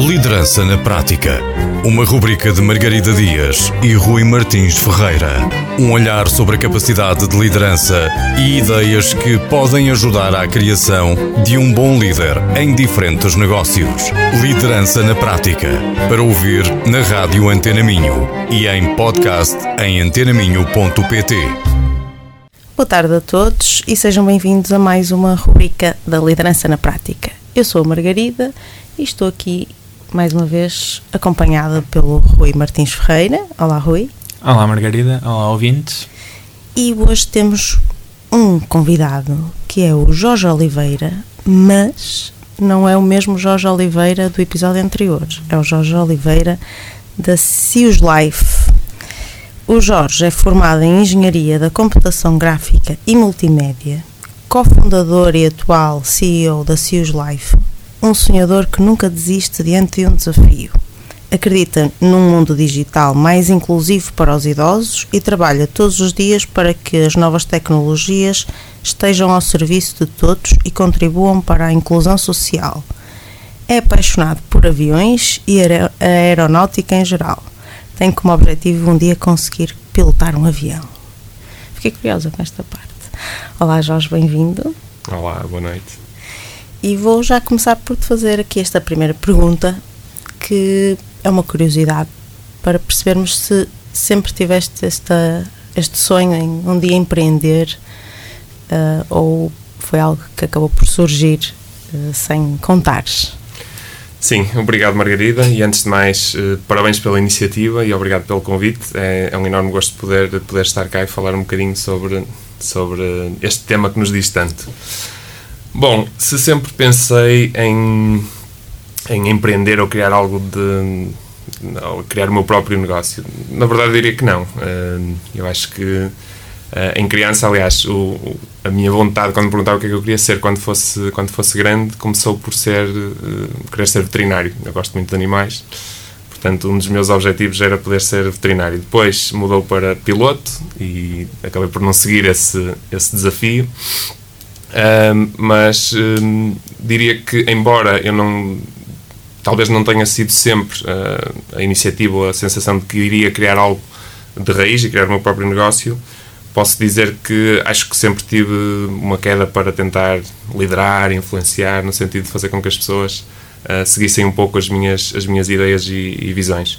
Liderança na Prática. Uma rubrica de Margarida Dias e Rui Martins Ferreira. Um olhar sobre a capacidade de liderança e ideias que podem ajudar à criação de um bom líder em diferentes negócios. Liderança na Prática. Para ouvir na Rádio Antena Minho e em podcast em antenaminho.pt. Boa tarde a todos e sejam bem-vindos a mais uma rubrica da Liderança na Prática. Eu sou a Margarida e estou aqui mais uma vez acompanhada pelo Rui Martins Ferreira. Olá, Rui. Olá, Margarida. Olá, ouvintes. E hoje temos um convidado que é o Jorge Oliveira, mas não é o mesmo Jorge Oliveira do episódio anterior. É o Jorge Oliveira da Cius Life. O Jorge é formado em Engenharia da Computação Gráfica e Multimédia, cofundador e atual CEO da Cius Life, um sonhador que nunca desiste diante de um desafio. Acredita num mundo digital mais inclusivo para os idosos e trabalha todos os dias para que as novas tecnologias estejam ao serviço de todos e contribuam para a inclusão social. É apaixonado por aviões e a aeronáutica em geral. Tem como objetivo um dia conseguir pilotar um avião. Fiquei curiosa com esta parte. Olá, Jorge, bem-vindo. Olá, boa noite. E vou já começar por te fazer aqui esta primeira pergunta, que é uma curiosidade, para percebermos se sempre tiveste esta, este sonho em um dia empreender ah, ou foi algo que acabou por surgir ah, sem contares. Sim, obrigado Margarida e antes de mais, eh, parabéns pela iniciativa e obrigado pelo convite. É, é um enorme gosto de poder, de poder estar cá e falar um bocadinho sobre, sobre este tema que nos diz tanto. Bom, se sempre pensei em, em empreender ou criar algo de. ou criar o meu próprio negócio, na verdade diria que não. Eh, Eu acho que eh, em criança, aliás, o, a minha vontade quando me perguntaram o que é que eu queria ser quando fosse, quando fosse grande começou por ser eh, querer ser veterinário. Eu gosto muito de animais, portanto, um dos meus objetivos era poder ser veterinário. Depois mudou para piloto e acabei por não seguir esse, esse desafio. Mas hum, diria que, embora eu não talvez não tenha sido sempre ah, a iniciativa ou a sensação de que iria criar algo de raiz e criar o meu próprio negócio, posso dizer que acho que sempre tive uma queda para tentar liderar, influenciar, no sentido de fazer com que as pessoas ah, seguissem um pouco as minhas, as minhas ideias e, e visões.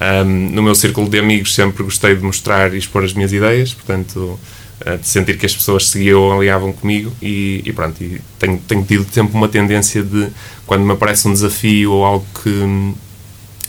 Ahm, no meu círculo de amigos sempre gostei de mostrar e expor as minhas ideias, portanto, de sentir que as pessoas seguiam ou alinhavam comigo e, e pronto, e tenho, tenho tido sempre uma tendência de, quando me aparece um desafio ou algo que,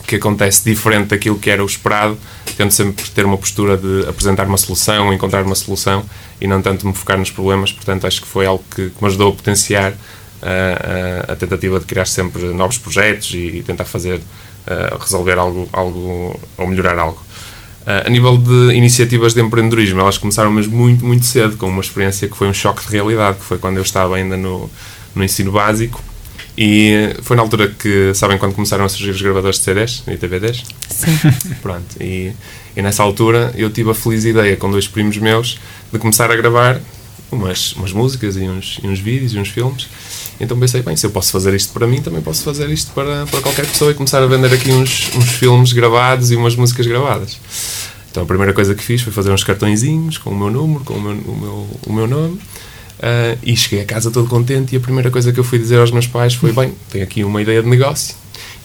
que acontece diferente daquilo que era o esperado, tento sempre ter uma postura de apresentar uma solução, encontrar uma solução e não tanto me focar nos problemas. Portanto, acho que foi algo que, que me ajudou a potenciar ah, ah, a tentativa de criar sempre novos projetos e, e tentar fazer ah, resolver algo, algo ou melhorar algo. Ah, a nível de iniciativas de empreendedorismo, elas começaram mesmo muito, muito cedo, com uma experiência que foi um choque de realidade, que foi quando eu estava ainda no, no ensino básico. E foi na altura que, sabem quando começaram a surgir os gravadores de CDs e TVDs? Sim. Pronto, e, e nessa altura eu tive a feliz ideia com dois primos meus de começar a gravar umas, umas músicas e uns, e uns vídeos e uns filmes. Então pensei, bem, se eu posso fazer isto para mim, também posso fazer isto para, para qualquer pessoa e começar a vender aqui uns, uns filmes gravados e umas músicas gravadas. Então a primeira coisa que fiz foi fazer uns cartõezinhos com o meu número, com o meu, o meu, o meu nome. ah, e cheguei a casa todo contente e a primeira coisa que eu fui dizer aos meus pais foi, bem, tenho aqui uma ideia de negócio.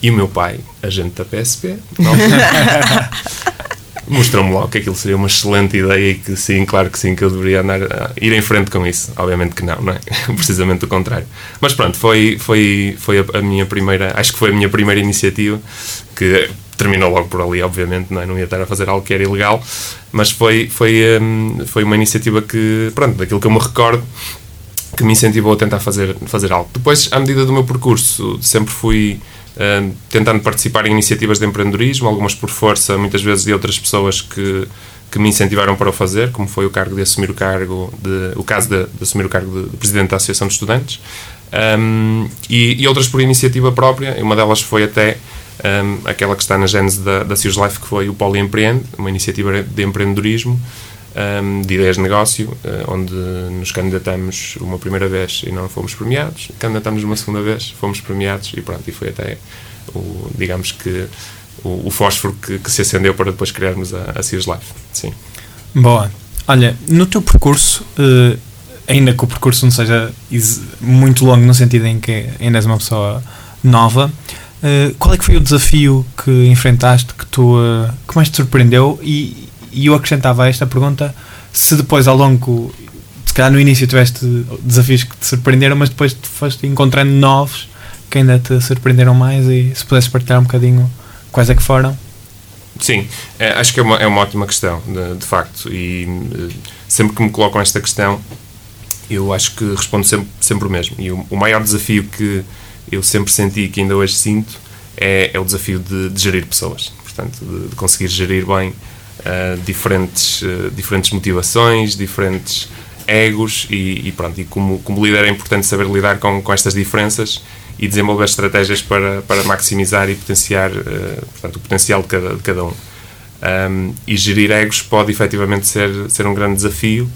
E o meu pai, agente da PSP, mostrou-me logo que aquilo seria uma excelente ideia e que sim, claro que sim, que eu deveria andar ir em frente com isso. Obviamente que não, não é? Precisamente o contrário. Mas pronto, foi, foi, foi a, minha primeira, acho que foi a minha primeira iniciativa que terminou logo por ali, obviamente, não, é? não ia estar a fazer algo que era ilegal, mas foi, foi, hum, foi uma iniciativa que, pronto, daquilo que eu me recordo, que me incentivou a tentar fazer, fazer algo. Depois, à medida do meu percurso, sempre fui tentando participar em iniciativas de empreendedorismo, algumas por força, muitas vezes de outras pessoas que, que me incentivaram para o fazer, como foi o cargo de assumir o cargo, de, o caso de, de assumir o cargo de, de presidente da Associação de Estudantes, Hum, e, e outras por iniciativa própria, uma delas foi até hum, aquela que está na gênese da, da Cius Life, que foi o Poli Empreende, uma iniciativa de empreendedorismo, um, de ideias de negócio, uh, onde nos candidatamos uma primeira vez e não fomos premiados, candidatamos uma segunda vez, fomos premiados e pronto, e foi até, o, digamos que, o, o fósforo que, que, se acendeu para depois criarmos a, a Life. Sim. Boa. Olha, no teu percurso, uh, ainda que o percurso não seja muito longo no sentido em que ainda és uma pessoa nova, uh, qual é que foi o desafio que enfrentaste que, tu, uh, que mais te surpreendeu e, e eu acrescentava a esta pergunta se depois ao longo, se calhar no início tiveste desafios que te surpreenderam, mas depois te foste encontrando novos que ainda te surpreenderam mais e se pudesses partilhar um bocadinho quais é que foram. Sim, é, acho que é uma, é uma ótima questão, de, de facto, e eh, sempre que me colocam esta questão, eu acho que respondo sempre, sempre o mesmo. E o, o maior desafio que eu sempre senti e que ainda hoje sinto é, é o desafio de, de, gerir pessoas, portanto, de, de conseguir gerir bem uh, diferentes, uh, diferentes motivações, diferentes egos e, e, pronto, e como, como líder é importante saber lidar com, com estas diferenças e desenvolver estratégias para, para maximizar e potenciar uh, portanto, o potencial de cada, de cada um. um. E gerir egos pode efetivamente ser, ser um grande desafio,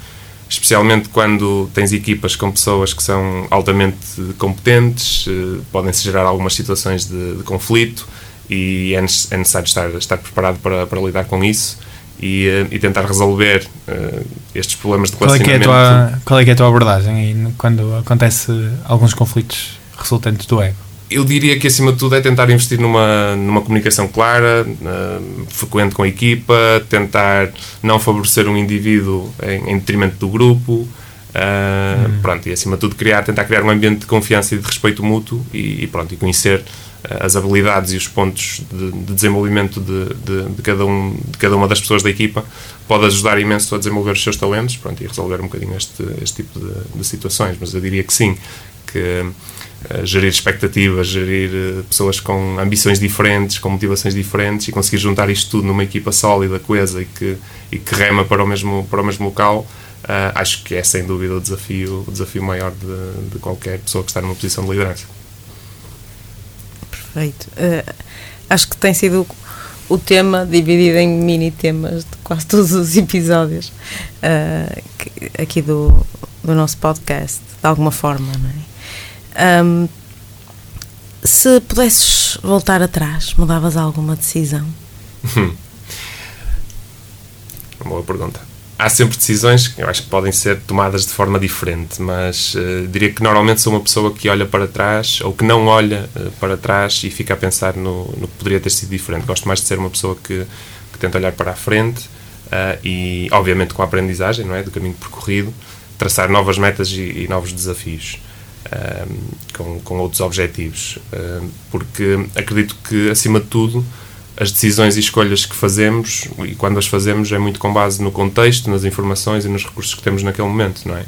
especialmente quando tens equipas com pessoas que são altamente competentes, uh, podem-se gerar algumas situações de, de conflito e é, é necessário estar, estar preparado para, para lidar com isso e, uh, e tentar resolver uh, estes problemas de relacionamento. Qual é, que é, a tua, qual é que é a tua abordagem aí, quando acontece alguns conflitos resultantes do ego? Eu diria que, acima de tudo, é tentar investir numa, numa comunicação clara, uh, frequente com a equipa, tentar não favorecer um indivíduo em, em detrimento do grupo, uh, hum. pronto, e acima de tudo criar, tentar criar um ambiente de confiança e de respeito mútuo e, e pronto, e conhecer as habilidades e os pontos de, de desenvolvimento de, de, de, cada um, de cada uma das pessoas da equipa pode ajudar imenso a desenvolver os seus talentos pronto, e resolver um bocadinho este, este tipo de, situações. Mas eu diria que sim, que uh, gerir expectativas, gerir uh, pessoas com ambições diferentes, com motivações diferentes e conseguir juntar isto tudo numa equipa sólida, coesa e que, e que rema para o mesmo, para o mesmo local. Uh, acho que é sem dúvida o desafio, o desafio maior de, de qualquer pessoa que está numa posição de liderança perfeito. Uh, acho que tem sido o tema dividido em mini temas de quase todos os episódios uh, aqui do, do nosso podcast, de alguma forma, não é? Um, se pudesses voltar atrás, mudavas alguma decisão? Boa pergunta há sempre decisões que eu acho que podem ser tomadas de forma diferente, mas uh, diria que normalmente sou uma pessoa que olha para trás ou que não olha uh, para trás e fica a pensar no, no, que poderia ter sido diferente. Gosto mais de ser uma pessoa que, que tenta olhar para a frente uh, e, obviamente, com a aprendizagem não é, do caminho percorrido, traçar novas metas e, e novos desafios. com, com outros objetivos, porque acredito que, acima de tudo, as decisões e escolhas que fazemos, e quando as fazemos é muito com base no contexto, nas informações e nos recursos que temos naquele momento, não é?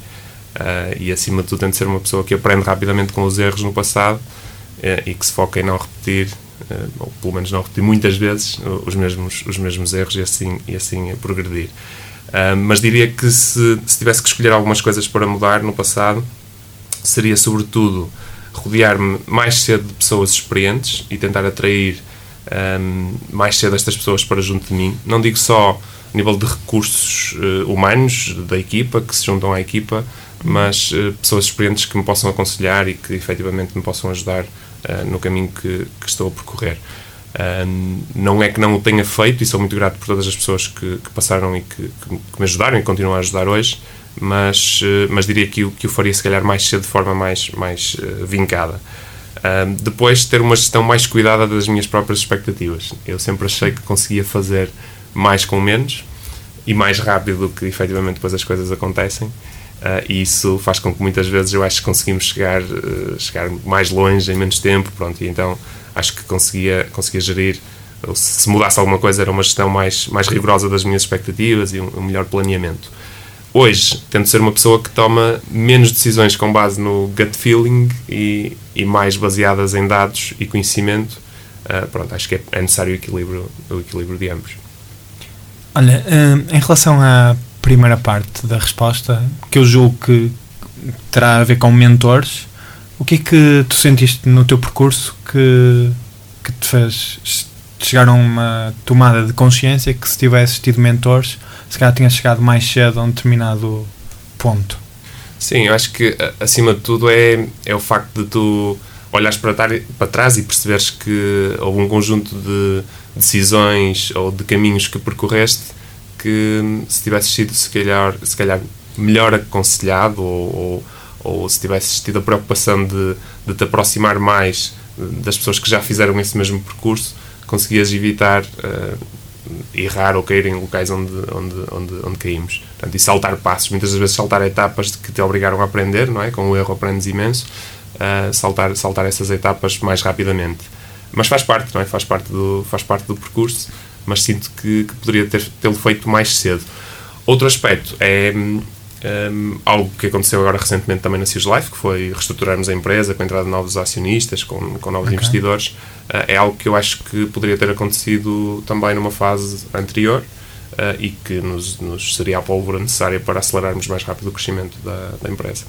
Uh, e acima de tudo tem de ser uma pessoa que aprende rapidamente com os erros no passado uh, e que se foca em não repetir, uh, ou pelo menos não repetir muitas vezes os mesmos, os mesmos erros e assim, e assim progredir. mas diria que se, se tivesse que escolher algumas coisas para mudar no passado, seria sobretudo rodear-me mais cedo de pessoas experientes e tentar atrair um, mais cedo estas pessoas para junto de mim. Não digo só a nível de recursos uh, humanos da equipa, que se juntam à equipa, mas uh, pessoas experientes que me possam aconselhar e que efetivamente me possam ajudar uh, no caminho que, que, estou a percorrer. não é que não o tenha feito e sou muito grato por todas as pessoas que, que passaram e que, que, me ajudaram e continuam a ajudar hoje, mas, mas diria que o, que o faria se calhar mais cedo de forma mais, mais vincada. Um, depois, ter uma gestão mais cuidada das minhas próprias expectativas. Eu sempre achei que conseguia fazer mais com menos e mais rápido do que efetivamente depois as coisas acontecem. Uh, e isso faz com que muitas vezes eu acho que conseguimos chegar, uh, chegar mais longe em menos tempo. Pronto, e então acho que conseguia, conseguia gerir. Se mudasse alguma coisa, era uma gestão mais, mais rigorosa das minhas expectativas e um, um melhor planeamento hoje tento ser uma pessoa que toma menos decisões com base no gut feeling e, e mais baseadas em dados e conhecimento. Uh, pronto, acho que é, é, necessário o equilíbrio, o equilíbrio de ambos. Olha, uh, em relação à primeira parte da resposta, que eu julgo que terá a ver com mentores, o que é que tu sentiste no teu percurso que, que te fez chegaram a uma tomada de consciência que se tivesse tido mentores, se calhar tinha chegado mais cedo a um determinado ponto. Sim, eu acho que acima de tudo é, é o facto de tu olhares para, para trás e perceberes que houve um conjunto de decisões ou de caminhos que percorreste que se tivesse sido se calhar, se calhar melhor aconselhado ou, ou, ou se tivesses tido a preocupação de, de te aproximar mais das pessoas que já fizeram esse mesmo percurso, conseguias evitar uh, errar ou cair em locais onde, onde, onde, onde caímos. Portanto, e saltar passos, muitas vezes saltar etapas que te obrigaram a aprender, não é? Com o erro aprendes imenso, uh, saltar, saltar essas etapas mais rapidamente. Mas faz parte, não é? Faz parte do, faz parte do percurso, mas sinto que, que poderia tê-lo feito mais cedo. Outro aspecto é um, algo que aconteceu agora recentemente também na Sears Life, que foi reestruturarmos a empresa com a entrada de novos acionistas, com, com novos okay. investidores. Uh, é algo que eu acho que poderia ter acontecido também numa fase anterior uh, e que nos, nos, seria a pólvora necessária para acelerarmos mais rápido o crescimento da, da empresa.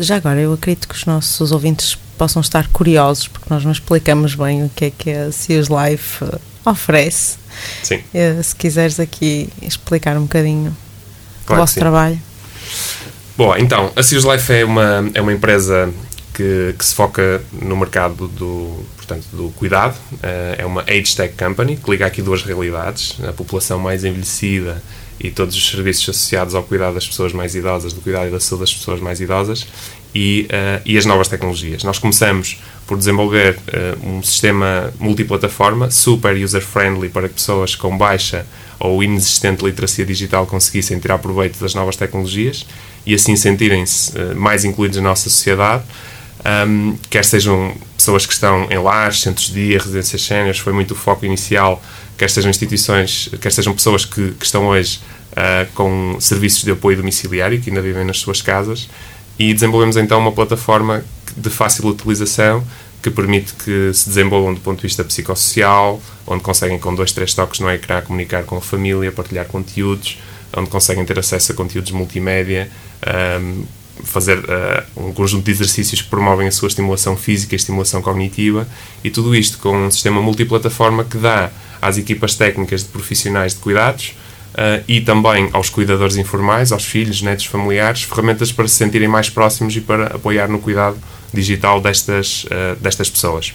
Já agora, eu acredito que os nossos ouvintes possam estar curiosos, porque nós não explicamos bem o que é que a Sears Life oferece. Sim. Uh, se quiseres aqui explicar um bocadinho claro vosso trabalho. Bom, então, a Sears Life é uma, é uma empresa que, que, se foca no mercado do, portanto, do cuidado. Uh, é uma age tech company que liga aqui duas realidades: a população mais envelhecida e todos os serviços associados ao cuidado das pessoas mais idosas, do cuidado e da saúde das pessoas mais idosas, e, uh, e as novas tecnologias. Nós começamos por desenvolver uh, um sistema multiplataforma, super user-friendly para pessoas com baixa ou inexistente literacia digital conseguissem tirar proveito das novas tecnologias e assim sentirem-se uh, mais incluídos na nossa sociedade, um, quer sejam pessoas que estão em lares, centros de dia, residências séniores, foi muito o foco inicial, quer sejam instituições, quer sejam pessoas que, que estão hoje uh, com serviços de apoio domiciliário, que ainda vivem nas suas casas, e desenvolvemos então uma plataforma de fácil utilização que permite que se desenvolvam do ponto de vista psicossocial, onde conseguem com dois, três toques no ecrã comunicar com a família, partilhar conteúdos, onde conseguem ter acesso a conteúdos multimédia, um, fazer uh, um conjunto de exercícios que promovem a sua estimulação física e estimulação cognitiva, e tudo isto com um sistema multiplataforma que dá às equipas técnicas de profissionais de cuidados uh, e também aos cuidadores informais, aos filhos, netos, familiares, ferramentas para se sentirem mais próximos e para apoiar no cuidado digital destas, uh, destas pessoas.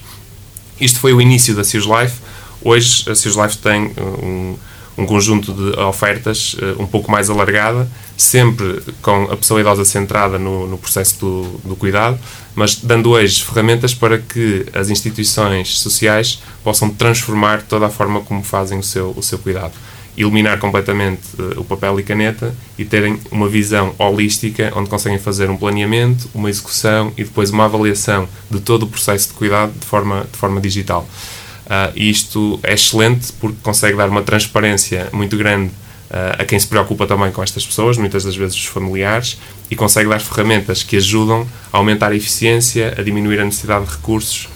Isto foi o início da Sears Life. Hoje a Sears Life tem um, um conjunto de ofertas uh, um pouco mais alargada, sempre com a pessoa idosa centrada no, no processo do, do, cuidado, mas dando hoje ferramentas para que as instituições sociais possam transformar toda a forma como fazem o seu, o seu cuidado eliminar completamente uh, o papel e caneta e terem uma visão holística onde conseguem fazer um planeamento, uma execução e depois uma avaliação de todo o processo de cuidado de forma, de forma digital. Uh, isto é excelente porque consegue dar uma transparência muito grande uh, a quem se preocupa também com estas pessoas, muitas das vezes os familiares, e consegue dar ferramentas que ajudam a aumentar a eficiência, a diminuir a necessidade de recursos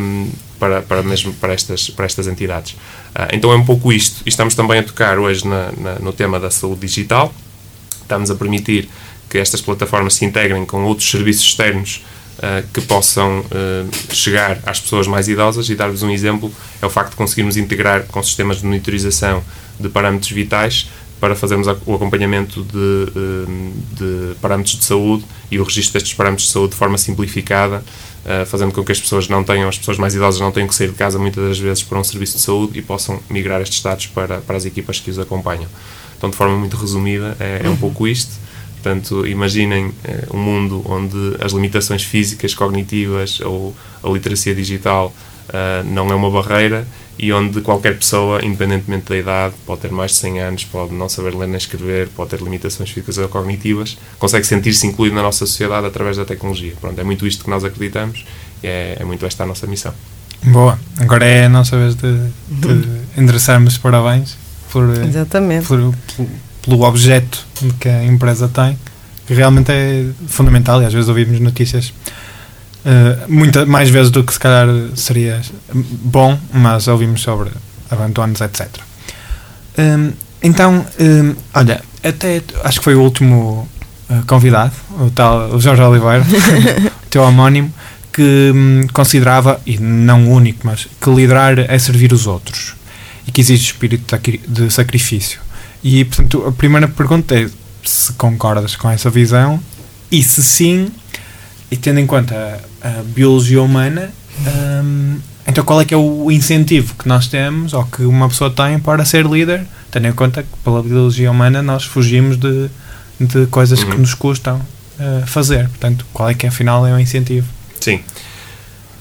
um, para, para, mesmo para, estas, para estas entidades. Uh, então é um pouco isto. E estamos também a tocar hoje na, na, no tema da saúde digital. Estamos a permitir que estas plataformas se integrem com outros serviços externos uh, que possam uh, chegar às pessoas mais idosas. E dar-vos um exemplo é o facto de conseguirmos integrar com sistemas de monitorização de parâmetros vitais para fazermos o acompanhamento de, de parâmetros de saúde e o registro destes parâmetros de saúde de forma simplificada uh, fazendo com que as pessoas não tenham, as pessoas mais idosas não tenham que sair de casa muitas das vezes para um serviço de saúde e possam migrar estes dados para, para as equipas que os acompanham. Então, de forma muito resumida, é, é um pouco isto. Portanto, imaginem eh, um mundo onde as limitações físicas, cognitivas ou a literacia digital uh, não é uma barreira e onde qualquer pessoa, independentemente da idade, pode ter mais de 100 anos, pode não saber ler nem escrever, pode ter limitações físicas ou cognitivas, consegue sentir-se incluído na nossa sociedade através da tecnologia. Pronto, é muito isto que nós acreditamos e é, é muito esta a nossa missão. Boa, agora é a nossa vez de, de endereçarmos parabéns por, Exatamente. Por, por, pelo objeto que a empresa tem, que realmente é fundamental e às vezes ouvimos notícias Uh, muita, mais vezes do que se calhar seria bom, mas ouvimos sobre abandonos, etc. Um, então, um, olha, até acho que foi o último uh, convidado, o tal o Jorge Oliveira, o teu homónimo, que hum, considerava, e não o único, mas que liderar é servir os outros e que exige espírito de sacrifício. E, portanto, a primeira pergunta é se concordas com essa visão e se sim, e tendo em conta a, a biologia humana, hum, então qual é que é o incentivo que nós temos ou que uma pessoa tem para ser líder, tendo em conta que pela biologia humana nós fugimos de, de coisas uhum. que nos custam uh, fazer. Portanto, qual é que afinal é o incentivo? Sim.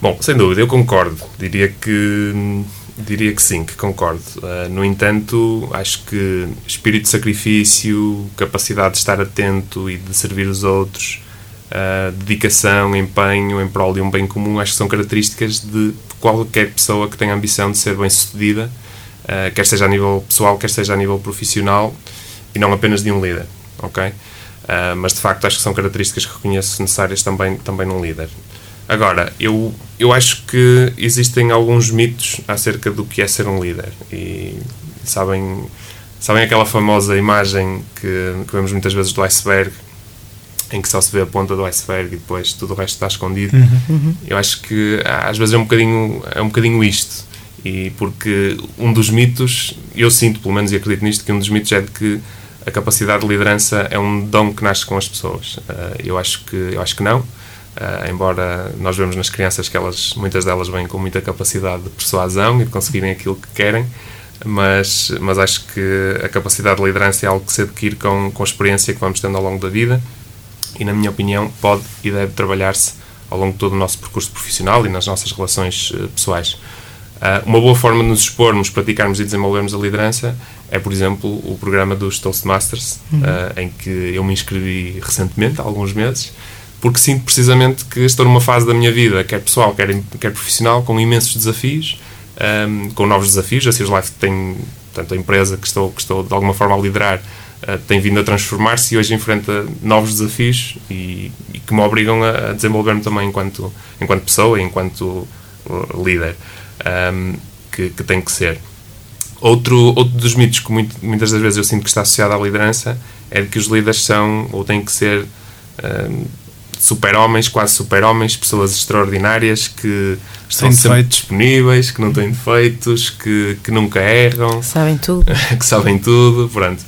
Bom, sem dúvida, eu concordo. Diria que diria que sim, que concordo. Uh, no entanto, acho que espírito de sacrifício, capacidade de estar atento e de servir os outros, uh, dedicação, empenho em prol de um bem comum, acho que são características de qualquer pessoa que tenha a ambição de ser bem-sucedida, uh, quer seja a nível pessoal, quer seja a nível profissional, e não apenas de um líder, ok? mas de facto acho que são características que reconheço necessárias também, também num líder. Agora, eu, eu acho que existem alguns mitos acerca do que é ser um líder. E sabem, sabem aquela famosa imagem que, que vemos muitas vezes do iceberg, em que só se vê a ponta do iceberg e depois tudo o resto está escondido. Uhum. uhum. Eu acho que às vezes é um bocadinho, é um bocadinho isto. E porque um dos mitos, eu sinto pelo menos e acredito nisto, que um dos mitos é de que a capacidade de liderança é um dom que nasce com as pessoas. Uh, eu, acho que, eu acho que não. Uh, embora nós vemos nas crianças que elas, muitas delas vêm com muita capacidade de persuasão e de conseguirem aquilo que querem, mas, mas acho que a capacidade de liderança é algo que se adquire com, com a experiência que vamos tendo ao longo da vida e, na minha opinião, pode e deve trabalhar-se ao longo de todo o nosso percurso profissional e nas nossas relações uh, pessoais. Uh, uma boa forma de nos expormos, praticarmos e desenvolvermos a liderança é, por exemplo, o programa dos Toastmasters, uhum. em que eu me inscrevi recentemente, há alguns meses, porque sinto precisamente que estou numa fase da minha vida, quer pessoal, quer, quer profissional, com imensos desafios, um, com novos desafios. A Sears Life tem, portanto, a empresa que estou, que estou de alguma forma a liderar uh, tem vindo a transformar-se e hoje enfrenta novos desafios e, e que me obrigam a, a desenvolver-me também enquanto, enquanto pessoa e enquanto uh, líder, um, que, que tem que ser. Outro, outro dos mitos que muito, muitas das vezes eu sinto que está associado à liderança é de que os líderes são ou têm que ser um, super-homens, quase super-homens, pessoas extraordinárias que estão Sem sempre defeitos. disponíveis, que não têm defeitos, que, que nunca erram. Sabem tudo. que sabem tudo, pronto.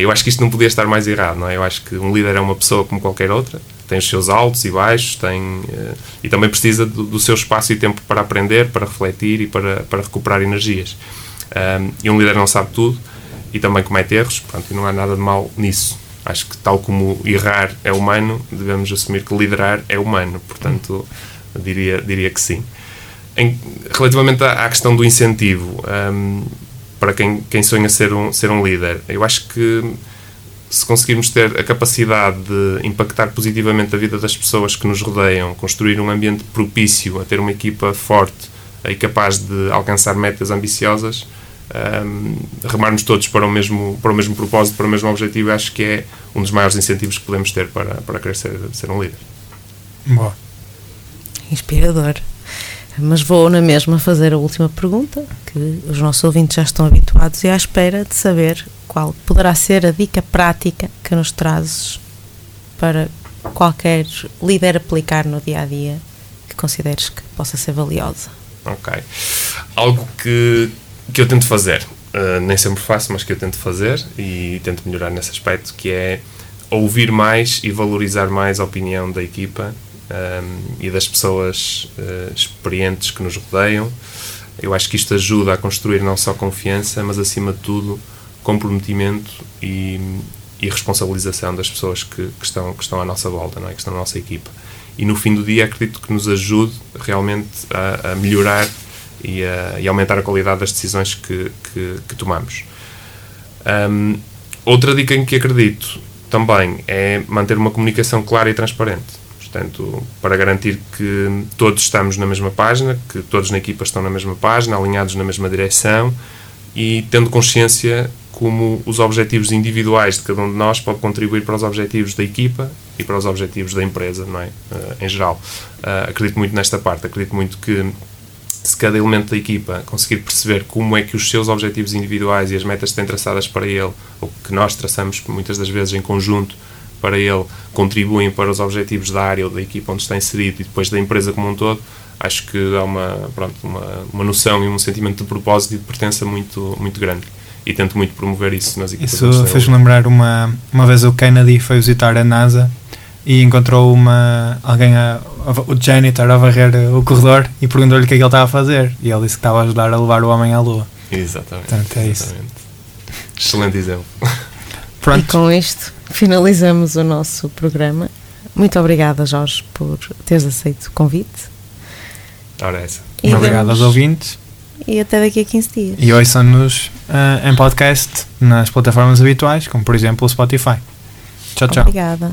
Eu acho que isto não podia estar mais errado, não é? Eu acho que um líder é uma pessoa como qualquer outra, tem os seus altos e baixos, tem, uh, e também precisa do, do, seu espaço e tempo para aprender, para refletir e para, para recuperar energias. Um, e um líder não sabe tudo e também comete erros, pronto, e não há nada de mal nisso. Acho que, tal como errar é humano, devemos assumir que liderar é humano. Portanto, diria, diria que sim. Em, relativamente à, à, questão do incentivo, um, para quem, quem sonha ser um, ser um líder, eu acho que se conseguirmos ter a capacidade de impactar positivamente a vida das pessoas que nos rodeiam, construir um ambiente propício a ter uma equipa forte e capaz de alcançar metas ambiciosas, um, remarmos todos para o, mesmo, para o mesmo propósito, para o mesmo objetivo, acho que é um dos maiores incentivos que podemos ter para, para querer ser, ser um líder. Boa. Inspirador. Mas vou na mesma fazer a última pergunta, que os nossos ouvintes já estão habituados e à espera de saber qual poderá ser a dica prática que nos trazes para qualquer líder aplicar no dia a dia que consideres que possa ser valiosa. Ok. Algo que que eu tento fazer, uh, nem sempre faço, mas que eu tento fazer e tento melhorar nesse aspecto, que é ouvir mais e valorizar mais a opinião da equipa um, e das pessoas uh, experientes que nos rodeiam. Eu acho que isto ajuda a construir não só confiança, mas acima de tudo comprometimento e, e responsabilização das pessoas que, que, estão, que estão à nossa volta, não é? que estão na nossa equipa. E no fim do dia acredito que nos ajude realmente a, a melhorar e, uh, e aumentar a qualidade das decisões que, que, que tomamos. Um, outra dica em que acredito também é manter uma comunicação clara e transparente. Portanto, para garantir que todos estamos na mesma página, que todos na equipa estão na mesma página, alinhados na mesma direção e tendo consciência como os objetivos individuais de cada um de nós pode contribuir para os objetivos da equipa e para os objetivos da empresa, não é? Uh, em geral. Uh, acredito muito nesta parte, acredito muito que se cada elemento da equipa conseguir perceber como é que os seus objetivos individuais e as metas que têm traçadas para ele, ou que nós traçamos muitas das vezes em conjunto, para ele contribuem para os objetivos da área ou da equipa onde está inserido e depois da empresa como um todo, acho que há uma, pronto, uma, uma noção e um sentimento de propósito e de pertença muito, muito grande. E tento muito promover isso nas equipas. Isso fez-me lembrar uma, uma vez o Kennedy foi visitar a NASA e encontrou uma alguém a, o janitor a varrer o corredor e perguntou-lhe o que é que ele estava a fazer e ele disse que estava a ajudar a levar o homem à lua. Exatamente. Portanto, é isso. exatamente. Excelente exemplo. Pronto. E com isto finalizamos o nosso programa. Muito obrigada, Jorge, por teres aceito o convite. Ora, essa. E Obrigado aos ouvintes E até daqui a 15 dias. e ouçam-nos ah, em podcast nas plataformas habituais, como por exemplo o Spotify. Tchau, tchau. Obrigada.